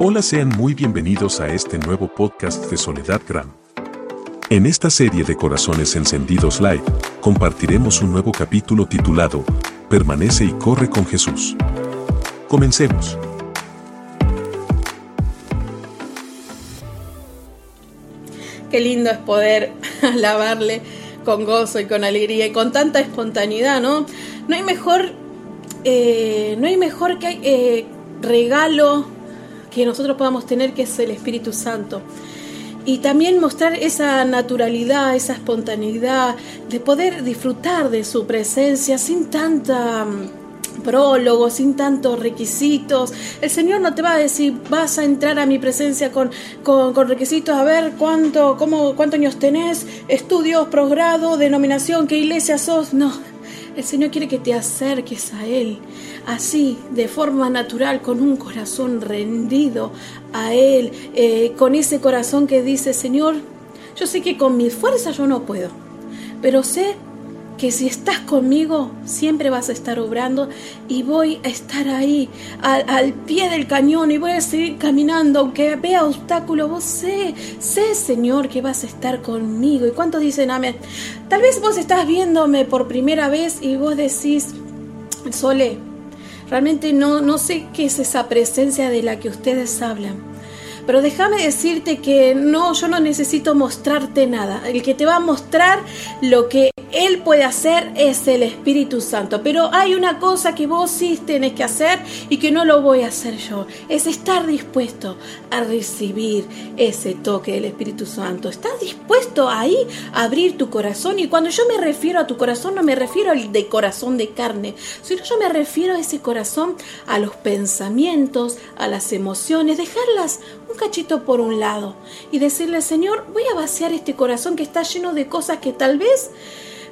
Hola, sean muy bienvenidos a este nuevo podcast de Soledad Gram. En esta serie de Corazones Encendidos Live, compartiremos un nuevo capítulo titulado Permanece y corre con Jesús. Comencemos. Qué lindo es poder alabarle con gozo y con alegría y con tanta espontaneidad, ¿no? No hay mejor, eh, no hay mejor que eh, regalo que nosotros podamos tener que es el Espíritu Santo. Y también mostrar esa naturalidad, esa espontaneidad, de poder disfrutar de su presencia sin tanta prólogo, sin tantos requisitos. El Señor no te va a decir, vas a entrar a mi presencia con, con, requisitos, a ver cuánto, cómo, cuántos años tenés, estudios, posgrado, denominación, qué iglesia sos. No, el Señor quiere que te acerques a Él, así, de forma natural, con un corazón rendido a Él, eh, con ese corazón que dice, Señor, yo sé que con mi fuerza yo no puedo, pero sé que si estás conmigo siempre vas a estar obrando y voy a estar ahí al, pie del cañón y voy a seguir caminando aunque vea obstáculos, vos sé, sé Señor que vas a estar conmigo. ¿Y cuántos dicen amén? Tal vez vos estás viéndome por primera vez y vos decís, Sole, realmente no, no sé qué es esa presencia de la que ustedes hablan. Pero déjame decirte que no, yo no necesito mostrarte nada. El que te va a mostrar lo que él puede hacer es el Espíritu Santo. Pero hay una cosa que vos sí tenés que hacer y que no lo voy a hacer yo. Es estar dispuesto a recibir ese toque del Espíritu Santo. ¿Estás dispuesto ahí a abrir tu corazón? Y cuando yo me refiero a tu corazón, no me refiero al de corazón de carne, sino yo me refiero a ese corazón, a los pensamientos, a las emociones, dejarlas un cachito por un lado y decirle, Señor, voy a vaciar este corazón que está lleno de cosas que tal vez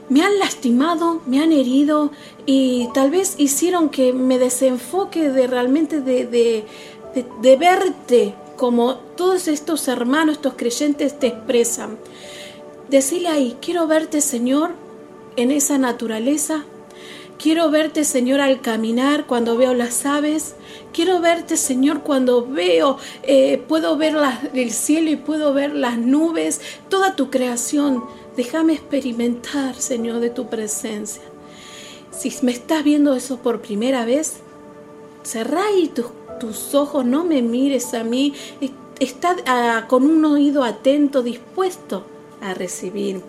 me han lastimado, me han herido y tal vez hicieron que me desenfoque de realmente de, de, de, verte como todos estos hermanos, estos creyentes te expresan. Decirle ahí, quiero verte Señor en esa naturaleza, quiero verte Señor al caminar cuando veo las aves, quiero verte Señor cuando veo, eh, puedo ver el cielo y puedo ver las nubes, toda tu creación. Déjame experimentar, Señor, de tu presencia. Si me estás viendo eso por primera vez, cerrá ahí tus, tus ojos, no me mires a mí. Está ah, con un oído atento, dispuesto a recibir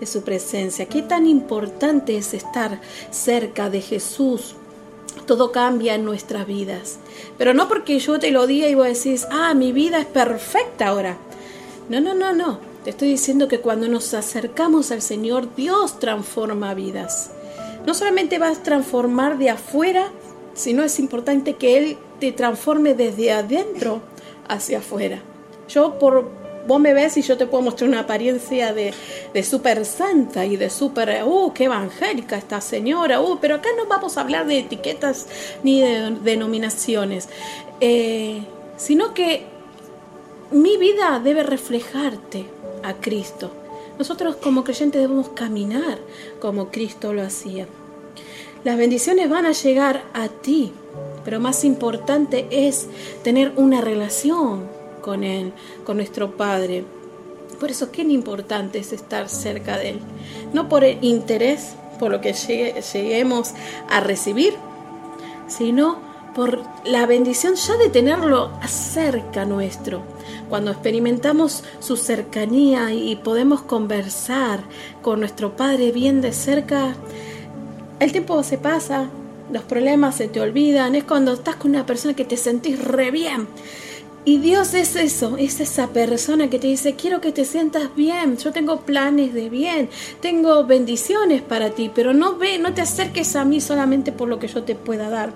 de su presencia. Qué tan importante es estar cerca de Jesús. Todo cambia en nuestras vidas. Pero no porque yo te lo diga y vos decís, ah, mi vida es perfecta ahora. No, no, no, no. Te estoy diciendo que cuando nos acercamos al Señor, Dios transforma vidas. No solamente vas a transformar de afuera, sino es importante que Él te transforme desde adentro hacia afuera. Yo por vos me ves y yo te puedo mostrar una apariencia de, de súper santa y de súper, uh, qué evangélica esta señora, uh, pero acá no vamos a hablar de etiquetas ni de denominaciones, eh, sino que mi vida debe reflejarte a Cristo. Nosotros como creyentes debemos caminar como Cristo lo hacía. Las bendiciones van a llegar a ti, pero más importante es tener una relación con Él, con nuestro Padre. Por eso, qué importante es estar cerca de Él. No por el interés, por lo que lleguemos a recibir, sino por la bendición ya de tenerlo cerca nuestro. Cuando experimentamos su cercanía y podemos conversar con nuestro Padre bien de cerca, el tiempo se pasa, los problemas se te olvidan, es cuando estás con una persona que te sentís re bien. Y Dios es eso, es esa persona que te dice, quiero que te sientas bien, yo tengo planes de bien, tengo bendiciones para ti, pero no ve, no te acerques a mí solamente por lo que yo te pueda dar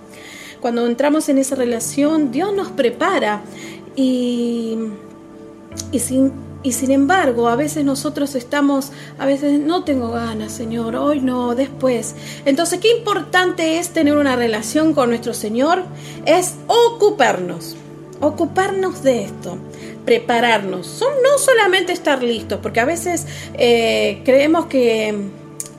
cuando entramos en esa relación, Dios nos prepara y, y sin y sin embargo, a veces nosotros estamos, a veces no tengo ganas, Señor, hoy no, después. Entonces, qué importante es tener una relación con nuestro Señor, es ocuparnos, ocuparnos de esto, prepararnos. Son, no solamente estar listos, porque a veces eh, creemos que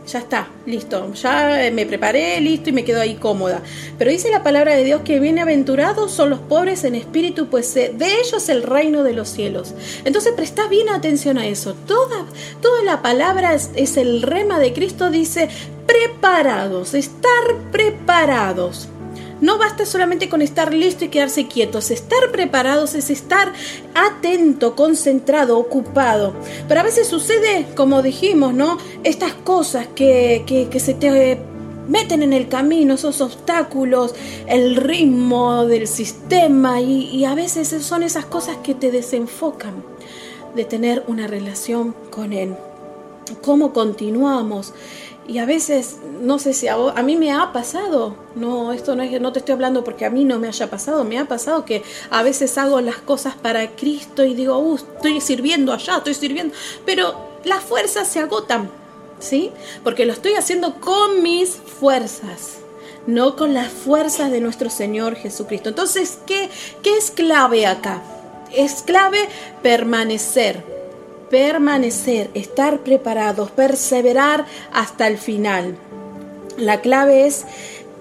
ya está, listo, ya me preparé, listo y me quedo ahí cómoda. Pero dice la palabra de Dios que bienaventurados son los pobres en espíritu, pues de ellos el reino de los cielos. Entonces presta bien atención a eso. Toda, toda la palabra es el rema de Cristo, dice preparados, estar preparados. No basta solamente con estar listo y quedarse quietos. Estar preparados es estar atento, concentrado, ocupado. Pero a veces sucede, como dijimos, ¿no? Estas cosas que, que, se te meten en el camino, esos obstáculos, el ritmo del sistema y, y a veces son esas cosas que te desenfocan de tener una relación con Él. ¿Cómo continuamos? Y a veces, no sé si a, a, mí me ha pasado, no, esto no, es, no te estoy hablando porque a mí no me haya pasado, me ha pasado que a veces hago las cosas para Cristo y digo, uh, estoy sirviendo allá, estoy sirviendo, pero las fuerzas se agotan, ¿sí? Porque lo estoy haciendo con mis fuerzas, no con las fuerzas de nuestro Señor Jesucristo. Entonces, ¿qué, qué es clave acá? Es clave permanecer permanecer, estar preparados, perseverar hasta el final. La clave es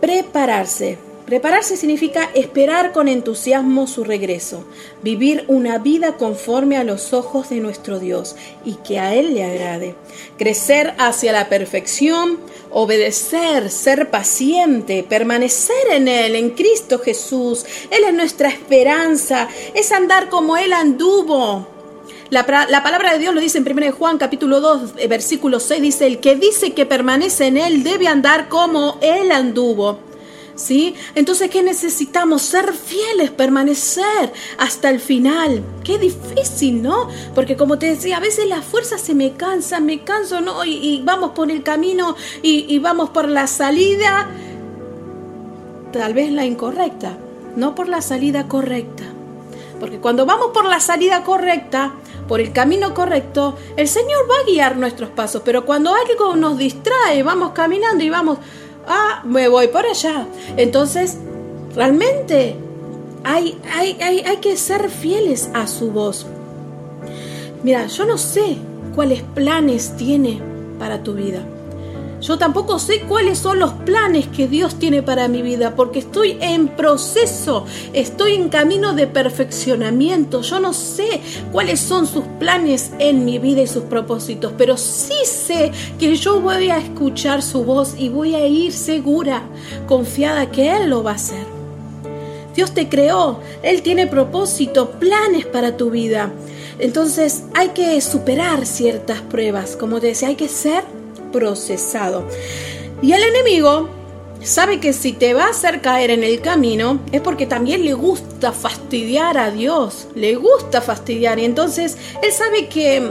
prepararse. Prepararse significa esperar con entusiasmo su regreso, vivir una vida conforme a los ojos de nuestro Dios y que a Él le agrade, crecer hacia la perfección, obedecer, ser paciente, permanecer en Él, en Cristo Jesús. Él es nuestra esperanza, es andar como Él anduvo, la, palabra de Dios lo dice en 1 Juan capítulo 2, eh, versículo 6, dice, el que dice que permanece en Él debe andar como Él anduvo. ¿Sí? Entonces, ¿qué necesitamos? Ser fieles, permanecer hasta el final. Qué difícil, ¿no? Porque como te decía, a veces las fuerzas se me cansan, me canso, ¿no? Y, vamos por el camino y, y vamos por la salida, tal vez la incorrecta, no por la salida correcta. Porque cuando vamos por la salida correcta, por el camino correcto, el Señor va a guiar nuestros pasos, pero cuando algo nos distrae, vamos caminando y vamos, ah, me voy por allá. Entonces, realmente hay, hay, hay, hay que ser fieles a su voz. Mira, yo no sé cuáles planes tiene para tu vida. Yo tampoco sé cuáles son los planes que Dios tiene para mi vida, porque estoy en proceso, estoy en camino de perfeccionamiento. Yo no sé cuáles son sus planes en mi vida y sus propósitos, pero sí sé que yo voy a escuchar su voz y voy a ir segura, confiada que Él lo va a hacer. Dios te creó, Él tiene propósito, planes para tu vida. Entonces hay que superar ciertas pruebas, como te decía, hay que ser procesado. Y el enemigo sabe que si te va a hacer caer en el camino es porque también le gusta fastidiar a Dios, le gusta fastidiar y entonces él sabe que,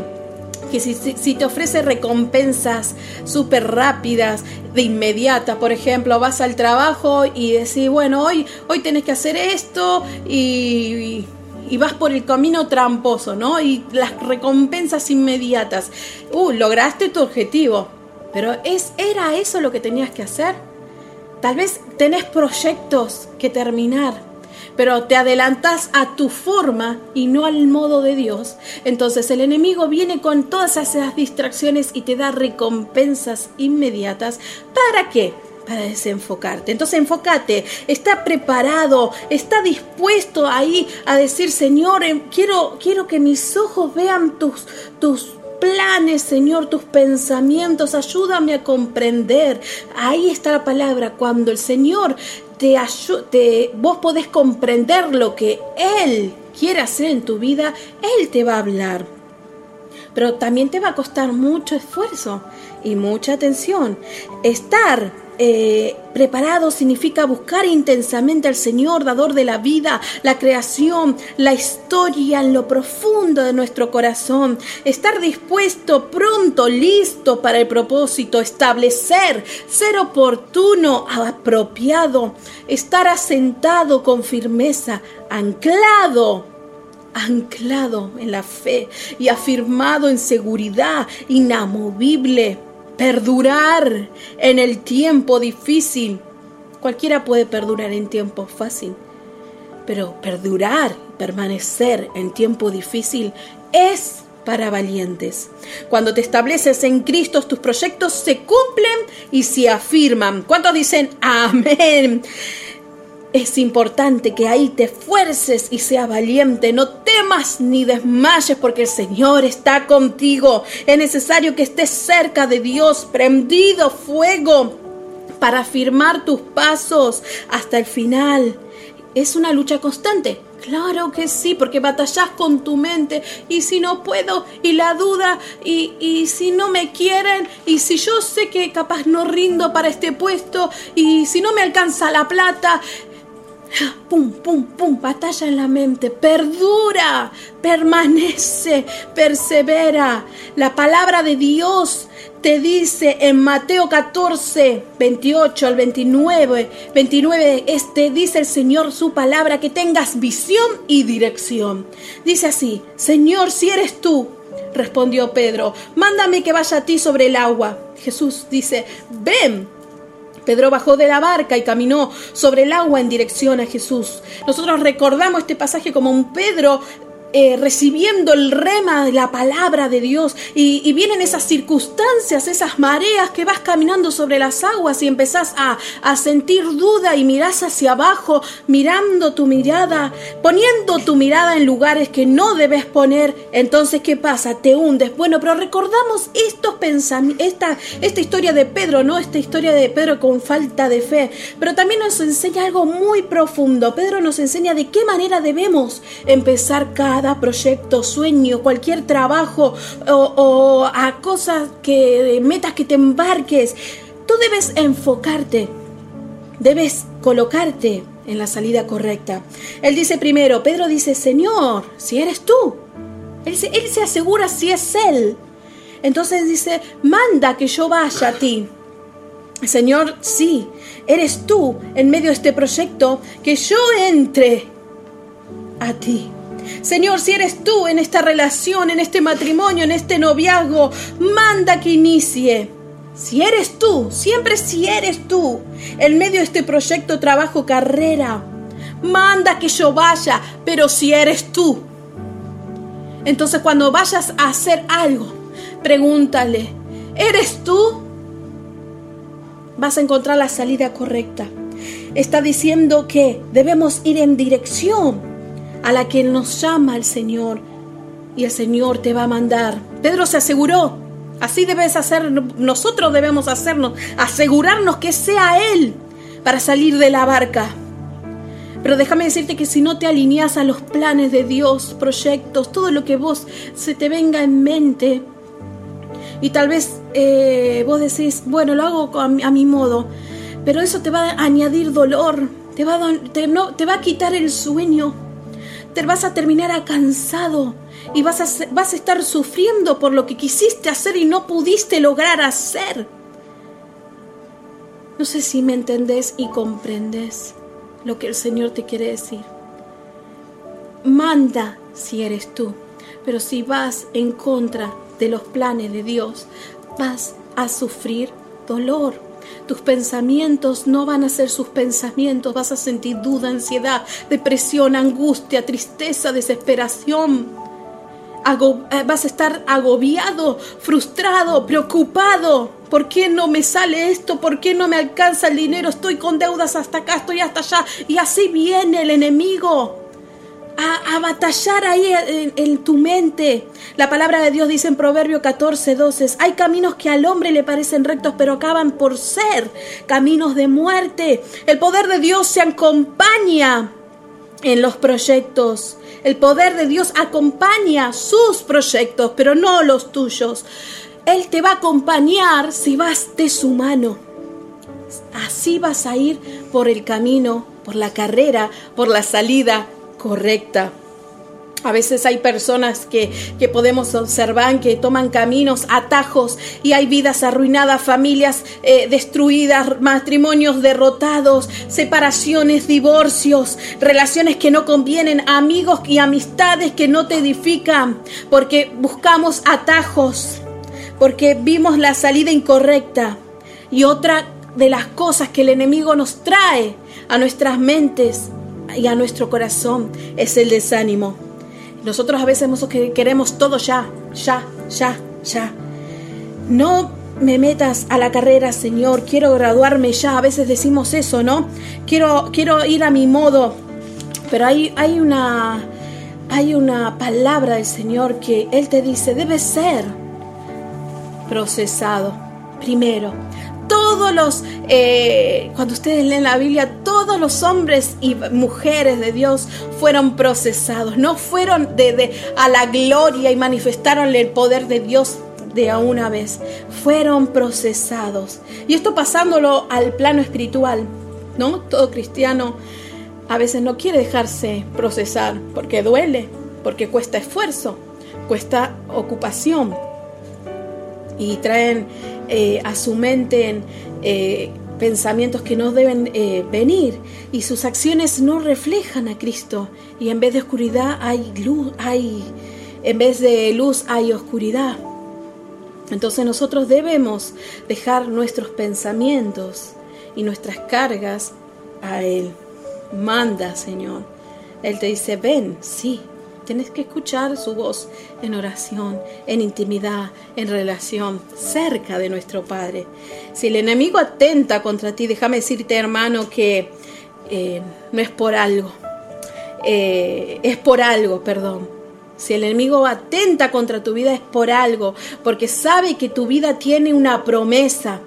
que si, te ofrece recompensas súper rápidas, de inmediata, por ejemplo, vas al trabajo y decís, bueno, hoy, hoy tenés que hacer esto y, y vas por el camino tramposo, ¿no? Y las recompensas inmediatas. Uh, lograste tu objetivo. Pero es, ¿era eso lo que tenías que hacer? Tal vez tenés proyectos que terminar, pero te adelantas a tu forma y no al modo de Dios. Entonces el enemigo viene con todas esas distracciones y te da recompensas inmediatas. ¿Para qué? para desenfocarte. Entonces enfócate, está preparado, está dispuesto ahí a decir, Señor, em, quiero, quiero que mis ojos vean tus, tus planes, Señor, tus pensamientos, ayúdame a comprender. Ahí está la palabra, cuando el Señor te ayuda, vos podés comprender lo que Él quiere hacer en tu vida, Él te va a hablar. Pero también te va a costar mucho esfuerzo y mucha atención. Estar eh, preparado significa buscar intensamente al Señor, dador de la vida, la creación, la historia en lo profundo de nuestro corazón. Estar dispuesto, pronto, listo para el propósito, establecer, ser oportuno, apropiado, estar asentado con firmeza, anclado anclado en la fe y afirmado en seguridad inamovible perdurar en el tiempo difícil. Cualquiera puede perdurar en tiempo fácil, pero perdurar, permanecer en tiempo difícil es para valientes. Cuando te estableces en Cristo, tus proyectos se cumplen y se afirman. ¿Cuántos dicen amén? Es importante que ahí te esfuerces y seas valiente. No ni desmayes porque el Señor está contigo. Es necesario que estés cerca de Dios, prendido fuego para afirmar tus pasos hasta el final. Es una lucha constante. Claro que sí, porque batallas con tu mente. Y si no puedo, y la duda, y, y, si no me quieren, y si yo sé que capaz no rindo para este puesto, y si no me alcanza la plata, pum, pum, pum, batalla en la mente, perdura, permanece, persevera. La palabra de Dios te dice en Mateo 14, 28 al 29, 29, este dice el Señor su palabra, que tengas visión y dirección. Dice así, Señor, si eres tú, respondió Pedro, mándame que vaya a ti sobre el agua. Jesús dice, ven. Pedro bajó de la barca y caminó sobre el agua en dirección a Jesús. Nosotros recordamos este pasaje como un Pedro eh, recibiendo el rema de la palabra de Dios y, vienen esas circunstancias, esas mareas que vas caminando sobre las aguas y empezás a, a sentir duda y mirás hacia abajo, mirando tu mirada, poniendo tu mirada en lugares que no debes poner. Entonces, ¿qué pasa? Te hundes. Bueno, pero recordamos estos esta, esta historia de Pedro, ¿no? Esta historia de Pedro con falta de fe. Pero también nos enseña algo muy profundo. Pedro nos enseña de qué manera debemos empezar cada proyecto, sueño, cualquier trabajo o, a cosas que, metas que te embarques, tú debes enfocarte, debes colocarte en la salida correcta. Él dice primero, Pedro dice, Señor, si eres tú. Él se, él se asegura si es Él. Entonces dice, manda que yo vaya a ti. Señor, sí, eres tú en medio de este proyecto, que yo entre a ti. Señor, si eres tú en esta relación, en este matrimonio, en este noviazgo, manda que inicie. Si eres tú, siempre si eres tú, en medio de este proyecto, trabajo, carrera, manda que yo vaya, pero si eres tú. Entonces cuando vayas a hacer algo, pregúntale, ¿eres tú? Vas a encontrar la salida correcta. Está diciendo que debemos ir en dirección a la que nos llama el Señor y el Señor te va a mandar. Pedro se aseguró, así debes hacer, nosotros debemos hacernos, asegurarnos que sea Él para salir de la barca. Pero déjame decirte que si no te alineas a los planes de Dios, proyectos, todo lo que vos se te venga en mente, y tal vez eh, vos decís, bueno, lo hago a mi, modo, pero eso te va a añadir dolor, te va no, te va a quitar el sueño, te vas a terminar cansado y vas a, vas a estar sufriendo por lo que quisiste hacer y no pudiste lograr hacer. No sé si me entendés y comprendes lo que el Señor te quiere decir. Manda si eres tú, pero si vas en contra de los planes de Dios, vas a sufrir dolor. Tus pensamientos no van a ser sus pensamientos, vas a sentir duda, ansiedad, depresión, angustia, tristeza, desesperación. Eh, vas a estar agobiado, frustrado, preocupado. ¿Por qué no me sale esto? ¿Por qué no me alcanza el dinero? Estoy con deudas hasta acá, estoy hasta allá. Y así viene el enemigo a, batallar ahí en, tu mente. La palabra de Dios dice en Proverbio 14, 12, hay caminos que al hombre le parecen rectos, pero acaban por ser caminos de muerte. El poder de Dios se acompaña en los proyectos. El poder de Dios acompaña sus proyectos, pero no los tuyos. Él te va a acompañar si vas de su mano. Así vas a ir por el camino, por la carrera, por la salida correcta. A veces hay personas que, podemos observar que toman caminos, atajos y hay vidas arruinadas, familias eh, destruidas, matrimonios derrotados, separaciones, divorcios, relaciones que no convienen, amigos y amistades que no te edifican, porque buscamos atajos, porque vimos la salida incorrecta. Y otra de las cosas que el enemigo nos trae a nuestras mentes y a nuestro corazón es el desánimo. Nosotros a veces queremos todo ya, ya, ya, ya. No me metas a la carrera, Señor, quiero graduarme ya. A veces decimos eso, ¿no? Quiero, quiero ir a mi modo. Pero hay, hay, una, hay una palabra del Señor que Él te dice, debe ser procesado primero. Todos los, eh, cuando ustedes leen la Biblia, todos los hombres y mujeres de Dios fueron procesados, no fueron de, a la gloria y manifestaron el poder de Dios de a una vez, fueron procesados. Y esto pasándolo al plano espiritual, ¿no? Todo cristiano a veces no quiere dejarse procesar porque duele, porque cuesta esfuerzo, cuesta ocupación y traen eh, a su mente eh, pensamientos que no deben eh, venir y sus acciones no reflejan a Cristo y en vez de oscuridad hay luz, hay en vez de luz hay oscuridad. Entonces nosotros debemos dejar nuestros pensamientos y nuestras cargas a Él. Manda, Señor. Él te dice, ven, sí, Tienes que escuchar su voz en oración, en intimidad, en relación, cerca de nuestro Padre. Si el enemigo atenta contra ti, déjame decirte, hermano, que eh, no es por algo. Eh, es por algo, perdón. Si el enemigo atenta contra tu vida es por algo, porque sabe que tu vida tiene una promesa.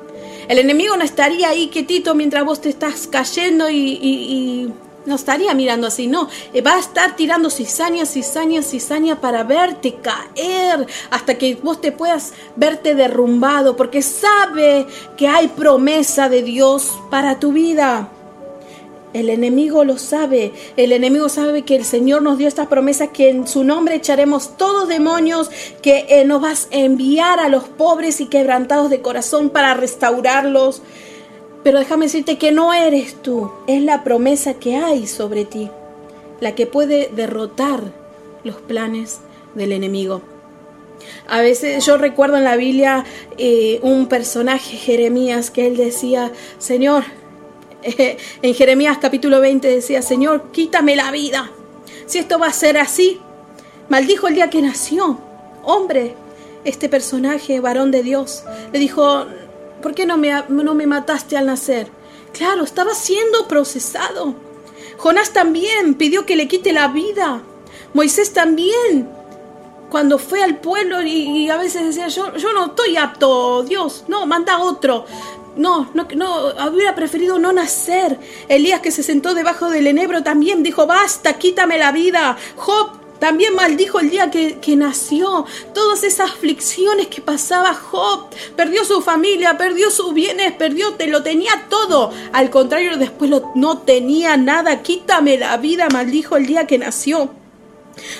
El enemigo no estaría ahí quietito mientras vos te estás cayendo y no estaría mirando así, no. Eh, va a estar tirando cizaña, cizaña, cizaña para verte caer hasta que vos te puedas verte derrumbado, porque sabe que hay promesa de Dios para tu vida. El enemigo lo sabe. El enemigo sabe que el Señor nos dio esta promesa que en su nombre echaremos todos demonios, que eh, nos vas a enviar a los pobres y quebrantados de corazón para restaurarlos. Pero déjame decirte que no eres tú, es la promesa que hay sobre ti, la que puede derrotar los planes del enemigo. A veces yo recuerdo en la Biblia eh, un personaje, Jeremías, que él decía, Señor, en Jeremías capítulo 20 decía, Señor, quítame la vida. Si esto va a ser así, maldijo el día que nació. Hombre, este personaje, varón de Dios, le dijo, ¿Por qué no me, no me mataste al nacer? Claro, estaba siendo procesado. Jonás también pidió que le quite la vida. Moisés también. Cuando fue al pueblo y, a veces decía, yo, yo no estoy apto, Dios, no, manda otro. No, no, no, hubiera preferido no nacer. Elías que se sentó debajo del enebro también dijo, basta, quítame la vida. Job también maldijo el día que, nació, todas esas aflicciones que pasaba Job. Perdió su familia, perdió sus bienes, perdió, te lo tenía todo. Al contrario, después no tenía nada. Quítame la vida, maldijo el día que nació.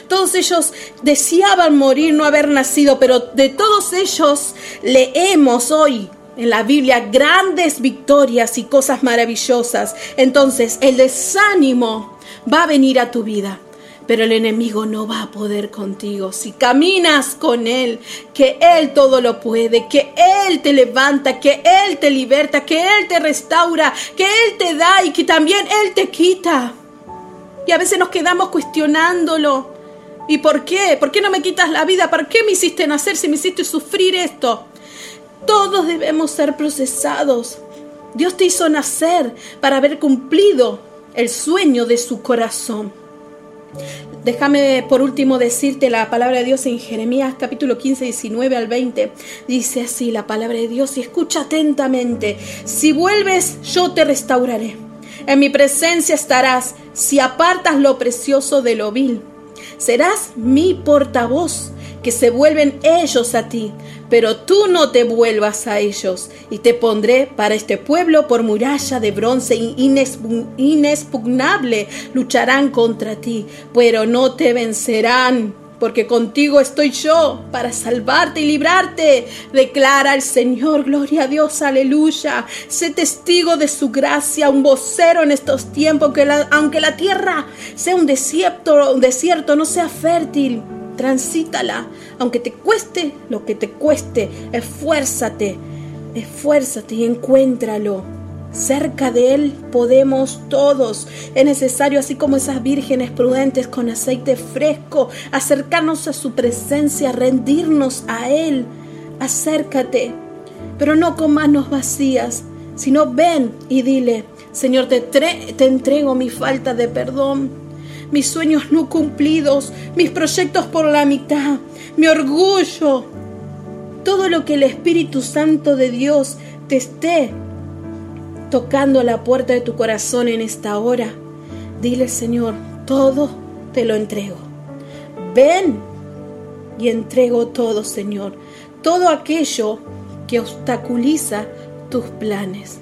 Todos ellos deseaban morir, no haber nacido, pero de todos ellos leemos hoy en la Biblia grandes victorias y cosas maravillosas. Entonces el desánimo va a venir a tu vida pero el enemigo no va a poder contigo. Si caminas con Él, que Él todo lo puede, que Él te levanta, que Él te liberta, que Él te restaura, que Él te da y que también Él te quita. Y a veces nos quedamos cuestionándolo. ¿Y por qué? ¿Por qué no me quitas la vida? ¿Por qué me hiciste nacer si me hiciste sufrir esto? Todos debemos ser procesados. Dios te hizo nacer para haber cumplido el sueño de su corazón. Déjame por último decirte la palabra de Dios en Jeremías capítulo 15, 19 al 20. Dice así la palabra de Dios y escucha atentamente. Si vuelves, yo te restauraré. En mi presencia estarás si apartas lo precioso de lo vil. Serás mi portavoz, se vuelven ellos a ti pero tú no te vuelvas a ellos, y te pondré para este pueblo por muralla de bronce inexpugnable. Lucharán contra ti, pero no te vencerán. Porque contigo estoy yo para salvarte y librarte. Declara el Señor, gloria a Dios, aleluya. Sé testigo de su gracia, un vocero en estos tiempos, que aunque la tierra sea un desierto, un desierto, no sea fértil transítala, aunque te cueste lo que te cueste, esfuérzate, esfuérzate y encuéntralo. Cerca de Él podemos todos. Es necesario, así como esas vírgenes prudentes con aceite fresco, acercarnos a su presencia, rendirnos a Él. Acércate, pero no con manos vacías, sino ven y dile, Señor, te, te entrego mi falta de perdón, mis sueños no cumplidos, mis proyectos por la mitad, mi orgullo, todo lo que el Espíritu Santo de Dios te esté tocando a la puerta de tu corazón en esta hora, dile Señor, todo te lo entrego. Ven y entrego todo, Señor, todo aquello que obstaculiza tus planes.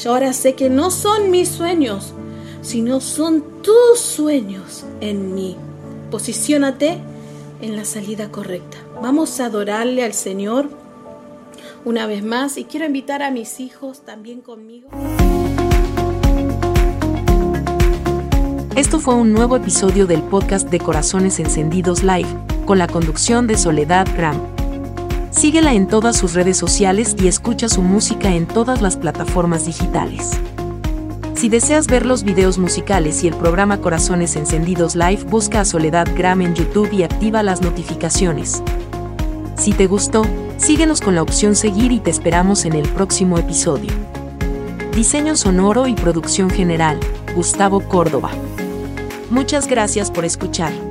Yo ahora sé que no son mis sueños, sino son tus sueños en mí. Posiciónate en la salida correcta. Vamos a adorarle al Señor una vez más y quiero invitar a mis hijos también conmigo. Esto fue un nuevo episodio del podcast de Corazones Encendidos Live, con la conducción de Soledad Gram. Síguela en todas sus redes sociales y escucha su música en todas las plataformas digitales. Si deseas ver los videos musicales y el programa Corazones Encendidos Live, busca a Soledad Gram en YouTube y activa las notificaciones. Si te gustó, síguenos con la opción seguir y te esperamos en el próximo episodio. Diseño sonoro y producción general, Gustavo Córdoba. Muchas gracias por escuchar.